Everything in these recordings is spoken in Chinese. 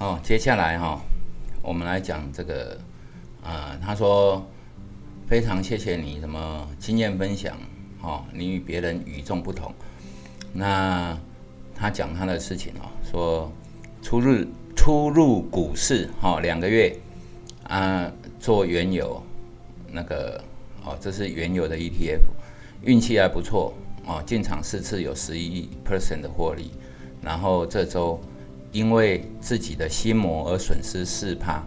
哦，接下来哈，我们来讲这个，啊，他说非常谢谢你什么经验分享，哈，你与别人与众不同。那他讲他的事情哦，说初入初入股市，哈，两个月啊，做原油那个，哦，这是原油的 ETF，运气还不错哦，进场四次有十一 percent 的获利，然后这周。因为自己的心魔而损失四帕，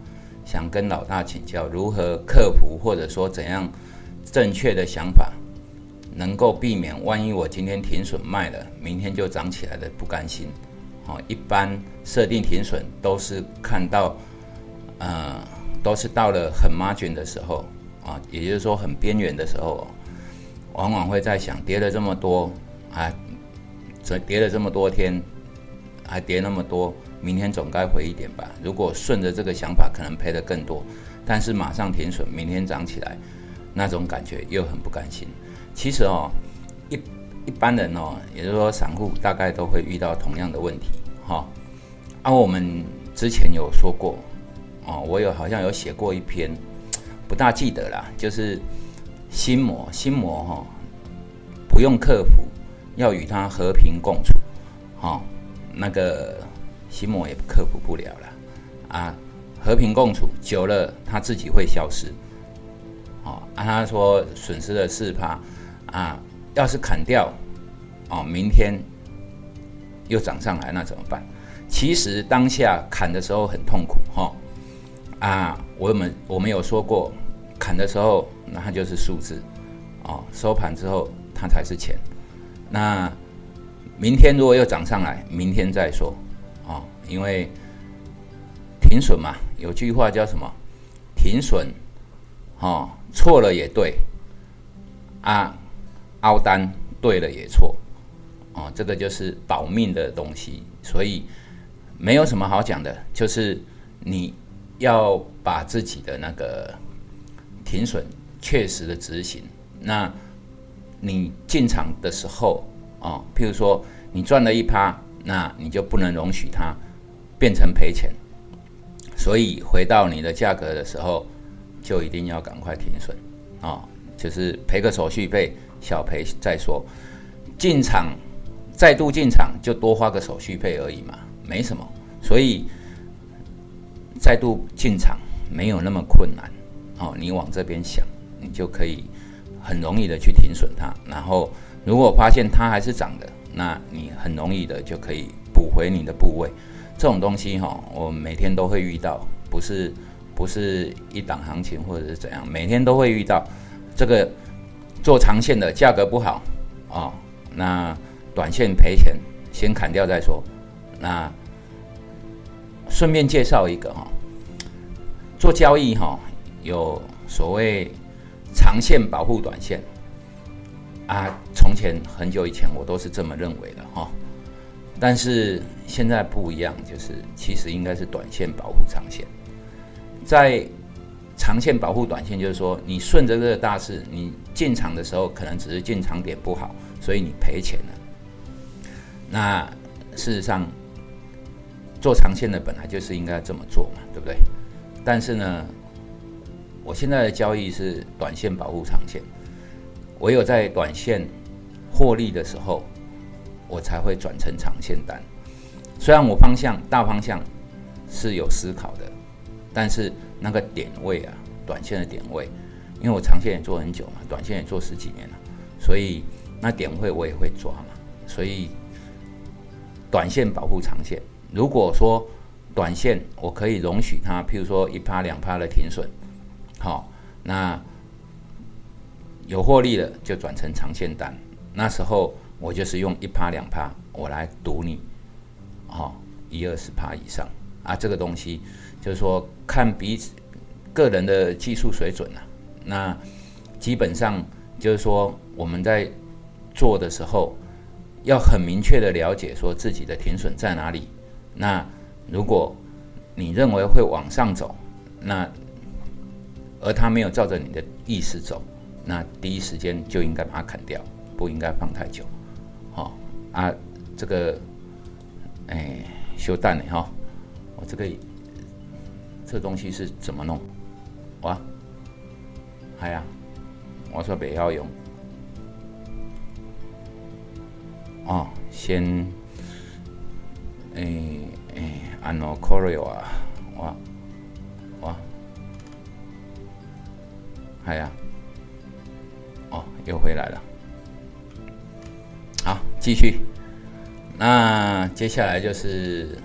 想跟老大请教如何克服，或者说怎样正确的想法，能够避免万一我今天停损卖了，明天就涨起来的不甘心。哦，一般设定停损都是看到，呃，都是到了很 margin 的时候啊，也就是说很边缘的时候，往往会在想跌了这么多啊，这跌了这么多天。还跌那么多，明天总该回一点吧。如果顺着这个想法，可能赔的更多。但是马上停损，明天涨起来，那种感觉又很不甘心。其实哦，一一般人哦，也就是说散户大概都会遇到同样的问题哈。啊，我们之前有说过哦，我有好像有写过一篇，不大记得啦，就是心魔，心魔哈，不用克服，要与它和平共处，哈。那个心魔也克服不了了啊！和平共处久了，他自己会消失。哦，啊，他说损失了四趴啊，要是砍掉哦，明天又涨上来，那怎么办？其实当下砍的时候很痛苦哈啊！我们我们有说过，砍的时候那它就是数字哦，收盘之后它才是钱。那明天如果又涨上来，明天再说，啊，因为停损嘛，有句话叫什么？停损，哦，错了也对，啊，凹单对了也错，哦，这个就是保命的东西，所以没有什么好讲的，就是你要把自己的那个停损确实的执行，那你进场的时候。哦，譬如说你赚了一趴，那你就不能容许它变成赔钱，所以回到你的价格的时候，就一定要赶快停损，啊，就是赔个手续费，小赔再说，进场再度进场就多花个手续费而已嘛，没什么，所以再度进场没有那么困难，哦，你往这边想，你就可以很容易的去停损它，然后。如果发现它还是涨的，那你很容易的就可以补回你的部位。这种东西哈，我每天都会遇到，不是不是一档行情或者是怎样，每天都会遇到。这个做长线的价格不好啊，那短线赔钱，先砍掉再说。那顺便介绍一个哈，做交易哈，有所谓长线保护短线。啊，从前很久以前我都是这么认为的哈，但是现在不一样，就是其实应该是短线保护长线，在长线保护短线，就是说你顺着这个大势，你进场的时候可能只是进场点不好，所以你赔钱了。那事实上做长线的本来就是应该这么做嘛，对不对？但是呢，我现在的交易是短线保护长线。唯有在短线获利的时候，我才会转成长线单。虽然我方向大方向是有思考的，但是那个点位啊，短线的点位，因为我长线也做很久嘛，短线也做十几年了，所以那点位我也会抓嘛。所以短线保护长线。如果说短线我可以容许它，譬如说一趴两趴的停损，好，那。有获利了就转成长线单，那时候我就是用一趴两趴我来赌你，哦，一二十趴以上啊，这个东西就是说看彼此个人的技术水准啊。那基本上就是说我们在做的时候要很明确的了解说自己的停损在哪里。那如果你认为会往上走，那而他没有照着你的意思走。那第一时间就应该把它砍掉，不应该放太久，好啊，这个哎，修蛋呢哈，我这个这东西是怎么弄？哇，系啊，我说不要用。哦，先，诶诶，按诺 Korea 啊，哇哇，系啊，又回来了。好，继续。那接下来就是，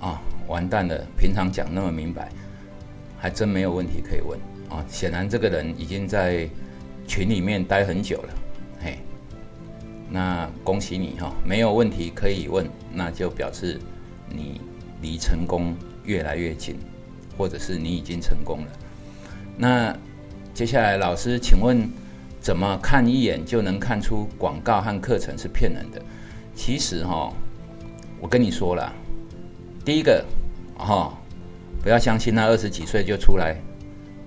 啊，完蛋了！平常讲那么明白，还真没有问题可以问啊。显然这个人已经在群里面待很久了，嘿。那恭喜你哈，没有问题可以问，那就表示你离成功越来越近，或者是你已经成功了。那接下来老师，请问？怎么看一眼就能看出广告和课程是骗人的？其实哈，我跟你说了，第一个哈，不要相信那二十几岁就出来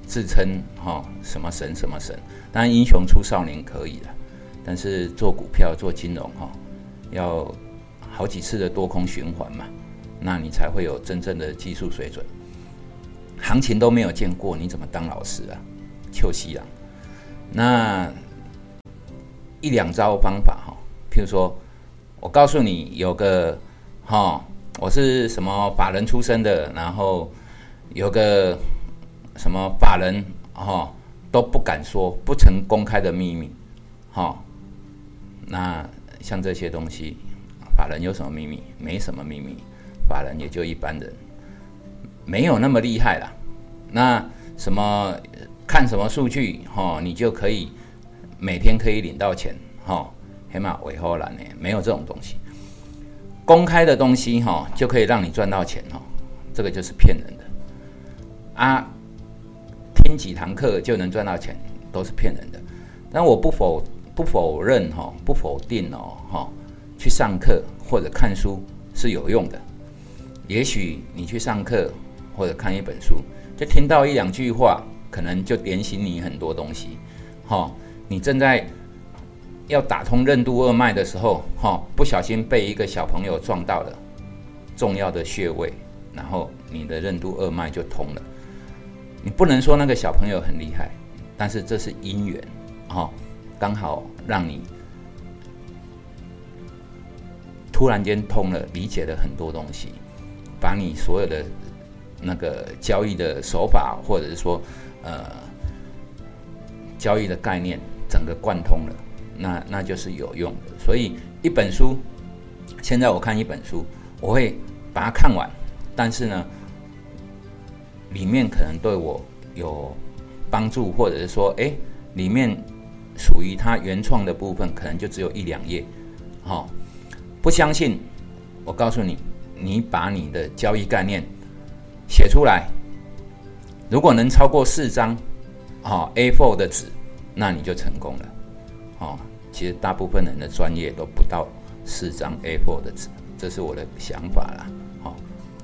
自称哈什么神什么神。当然英雄出少年可以了，但是做股票做金融哈，要好几次的多空循环嘛，那你才会有真正的技术水准。行情都没有见过，你怎么当老师啊？秋夕啊！那一两招方法哈，譬如说，我告诉你有个哈，我是什么法人出身的，然后有个什么法人哈都不敢说、不曾公开的秘密，哈。那像这些东西，法人有什么秘密？没什么秘密，法人也就一般人，没有那么厉害啦。那什么？看什么数据哈，你就可以每天可以领到钱哈。黑马尾后蓝呢，没有这种东西。公开的东西哈，就可以让你赚到钱哈。这个就是骗人的啊！听几堂课就能赚到钱，都是骗人的。但我不否不否认哈，不否定哦哈。去上课或者看书是有用的。也许你去上课或者看一本书，就听到一两句话。可能就点醒你很多东西，哈，你正在要打通任督二脉的时候，哈，不小心被一个小朋友撞到了重要的穴位，然后你的任督二脉就通了。你不能说那个小朋友很厉害，但是这是因缘，哈，刚好让你突然间通了，理解了很多东西，把你所有的那个交易的手法，或者是说。呃，交易的概念整个贯通了，那那就是有用的。所以一本书，现在我看一本书，我会把它看完，但是呢，里面可能对我有帮助，或者是说，哎，里面属于它原创的部分，可能就只有一两页。好，不相信，我告诉你，你把你的交易概念写出来。如果能超过四张，哦 a four 的纸，那你就成功了，哦，其实大部分人的专业都不到四张 a four 的纸，这是我的想法啦，好，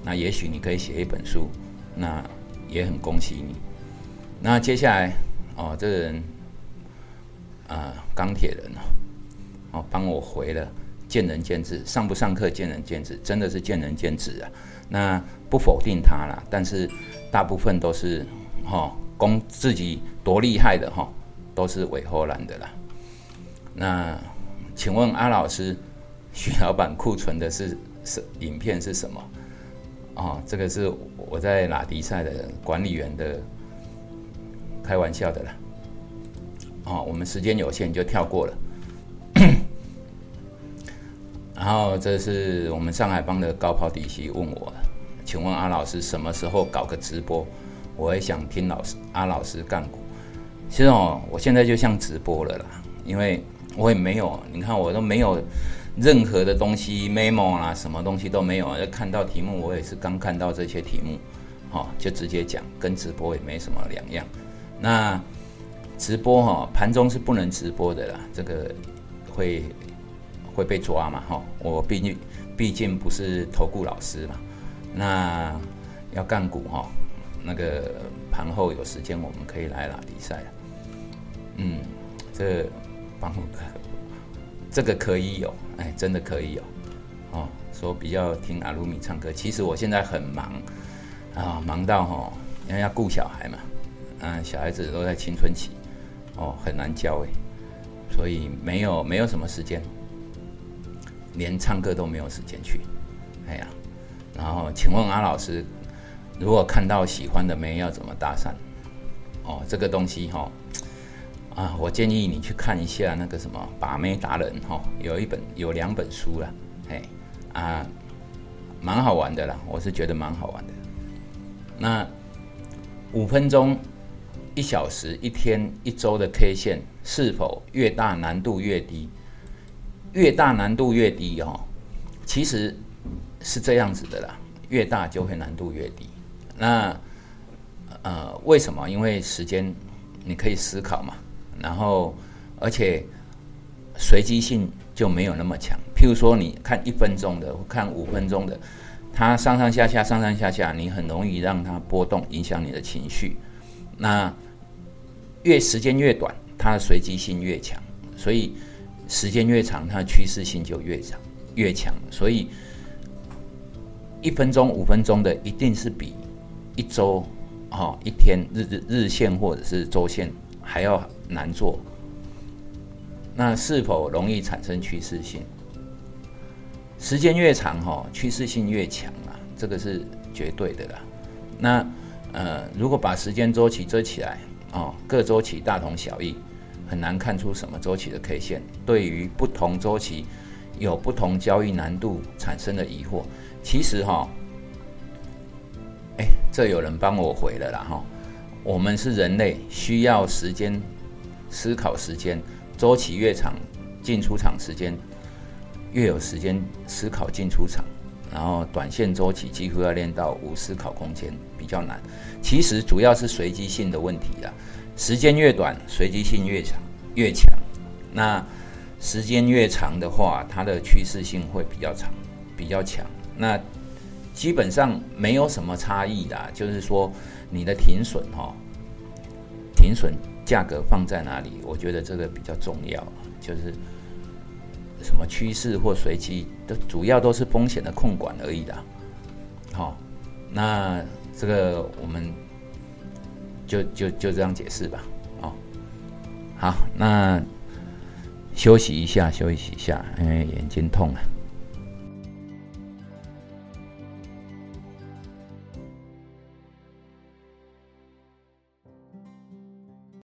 那也许你可以写一本书，那也很恭喜你。那接下来，哦，这个人，啊，钢铁人哦，哦，帮我回了，见仁见智，上不上课见仁见智，真的是见仁见智啊。那不否定他了，但是大部分都是哈攻自己多厉害的哈，都是伪荷兰的啦。那请问阿老师，徐老板库存的是是影片是什么？哦，这个是我在拉迪赛的管理员的开玩笑的啦。哦，我们时间有限，就跳过了。然后这是我们上海帮的高抛底息问我，请问阿老师什么时候搞个直播？我也想听老师阿老师干股。其实哦，我现在就像直播了啦，因为我也没有，你看我都没有任何的东西 memo 啊，什么东西都没有啊。看到题目，我也是刚看到这些题目，好就直接讲，跟直播也没什么两样。那直播哈，盘中是不能直播的啦，这个会。会被抓嘛？哈，我毕竟毕竟不是投顾老师嘛，那要干股哈，那个盘后有时间我们可以来啦比赛嗯，这帮这个可以有，哎，真的可以有，哦，说比较听阿鲁米唱歌。其实我现在很忙啊，忙到哈，因为要顾小孩嘛，嗯，小孩子都在青春期，哦，很难教哎，所以没有没有什么时间，连唱歌都没有时间去。哎呀，然后请问阿老师，如果看到喜欢的妹要怎么搭讪？哦，这个东西哈。啊，我建议你去看一下那个什么把妹达人哈，有一本有两本书了，哎啊，蛮好玩的啦，我是觉得蛮好玩的。那五分钟、一小时、一天、一周的 K 线是否越大难度越低？越大难度越低哦，其实是这样子的啦，越大就会难度越低。那呃，为什么？因为时间你可以思考嘛。然后，而且随机性就没有那么强。譬如说，你看一分钟的，看五分钟的，它上上下下，上上下下，你很容易让它波动，影响你的情绪。那越时间越短，它的随机性越强，所以时间越长，它的趋势性就越长越强。所以一分钟、五分钟的，一定是比一周、哦一天日日日线或者是周线还要。难做，那是否容易产生趋势性？时间越长，哈，趋势性越强啊，这个是绝对的啦。那呃，如果把时间周期遮起来，哦，各周期大同小异，很难看出什么周期的 K 线。对于不同周期有不同交易难度产生的疑惑，其实哈，哎，这有人帮我回了啦哈。我们是人类，需要时间。思考时间周期越长，进出场时间越有时间思考进出场，然后短线周期几乎要练到无思考空间比较难。其实主要是随机性的问题啦，时间越短，随机性越强越强。那时间越长的话，它的趋势性会比较长比较强。那基本上没有什么差异啦，就是说你的停损哈，停损。价格放在哪里？我觉得这个比较重要，就是什么趋势或随机，都主要都是风险的控管而已的。好，那这个我们就就就这样解释吧。哦，好，那休息一下，休息一下，因为眼睛痛了。